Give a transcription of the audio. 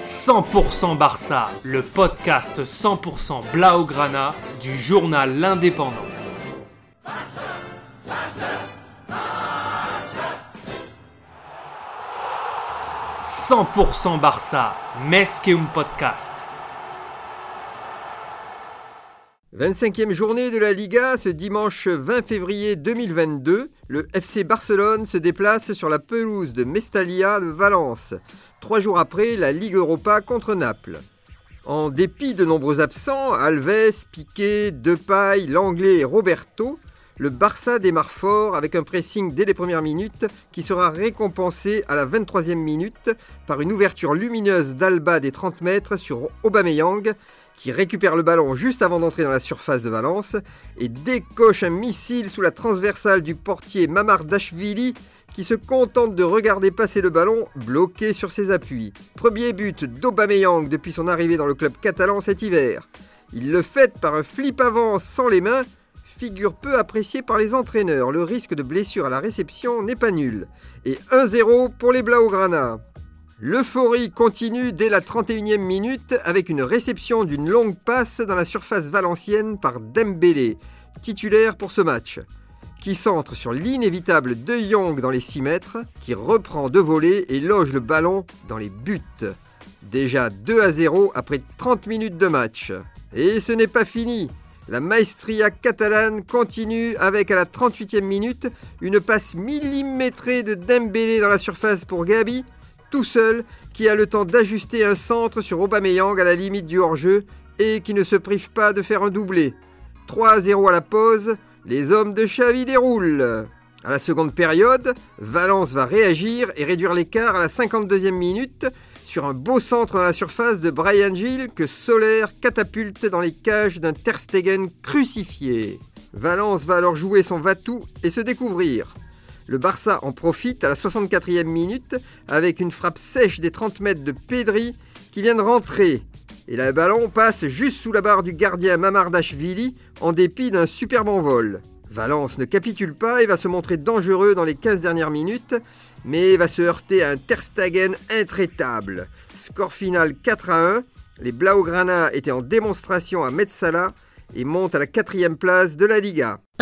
100% Barça, le podcast 100% Blaugrana du journal L'Indépendant. 100% Barça, un Podcast. 25e journée de la Liga, ce dimanche 20 février 2022, le FC Barcelone se déplace sur la pelouse de Mestalia de Valence, trois jours après la Ligue Europa contre Naples. En dépit de nombreux absents, Alves, Piqué, Depay, Langlais et Roberto, le Barça démarre fort avec un pressing dès les premières minutes qui sera récompensé à la 23e minute par une ouverture lumineuse d'Alba des 30 mètres sur Aubameyang qui récupère le ballon juste avant d'entrer dans la surface de Valence et décoche un missile sous la transversale du portier Mamardashvili qui se contente de regarder passer le ballon bloqué sur ses appuis. Premier but d'Aubameyang depuis son arrivée dans le club catalan cet hiver. Il le fait par un flip avant sans les mains, figure peu appréciée par les entraîneurs. Le risque de blessure à la réception n'est pas nul. Et 1-0 pour les Blaugrana. L'euphorie continue dès la 31e minute avec une réception d'une longue passe dans la surface valencienne par Dembélé, titulaire pour ce match, qui centre sur l'inévitable De Jong dans les 6 mètres, qui reprend de voler et loge le ballon dans les buts. Déjà 2 à 0 après 30 minutes de match. Et ce n'est pas fini. La maestria catalane continue avec à la 38e minute une passe millimétrée de Dembélé dans la surface pour Gabi tout seul, qui a le temps d'ajuster un centre sur Aubameyang à la limite du hors-jeu et qui ne se prive pas de faire un doublé. 3 0 à la pause, les hommes de Xavi déroulent. À la seconde période, Valence va réagir et réduire l'écart à la 52e minute sur un beau centre dans la surface de Brian Gill que Soler catapulte dans les cages d'un Terstegen crucifié. Valence va alors jouer son Vatou et se découvrir. Le Barça en profite à la 64e minute avec une frappe sèche des 30 mètres de Pedri qui vient de rentrer. Et le ballon passe juste sous la barre du gardien Mamardashvili en dépit d'un superbe envol. Valence ne capitule pas et va se montrer dangereux dans les 15 dernières minutes, mais va se heurter à un Terstagen intraitable. Score final 4 à 1. Les Blaugrana étaient en démonstration à Metzala et montent à la quatrième place de la Liga.